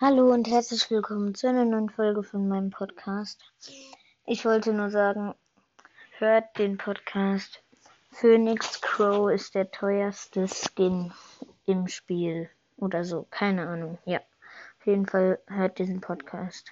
Hallo und herzlich willkommen zu einer neuen Folge von meinem Podcast. Ich wollte nur sagen, hört den Podcast. Phoenix Crow ist der teuerste Skin im Spiel oder so, keine Ahnung. Ja, auf jeden Fall hört diesen Podcast.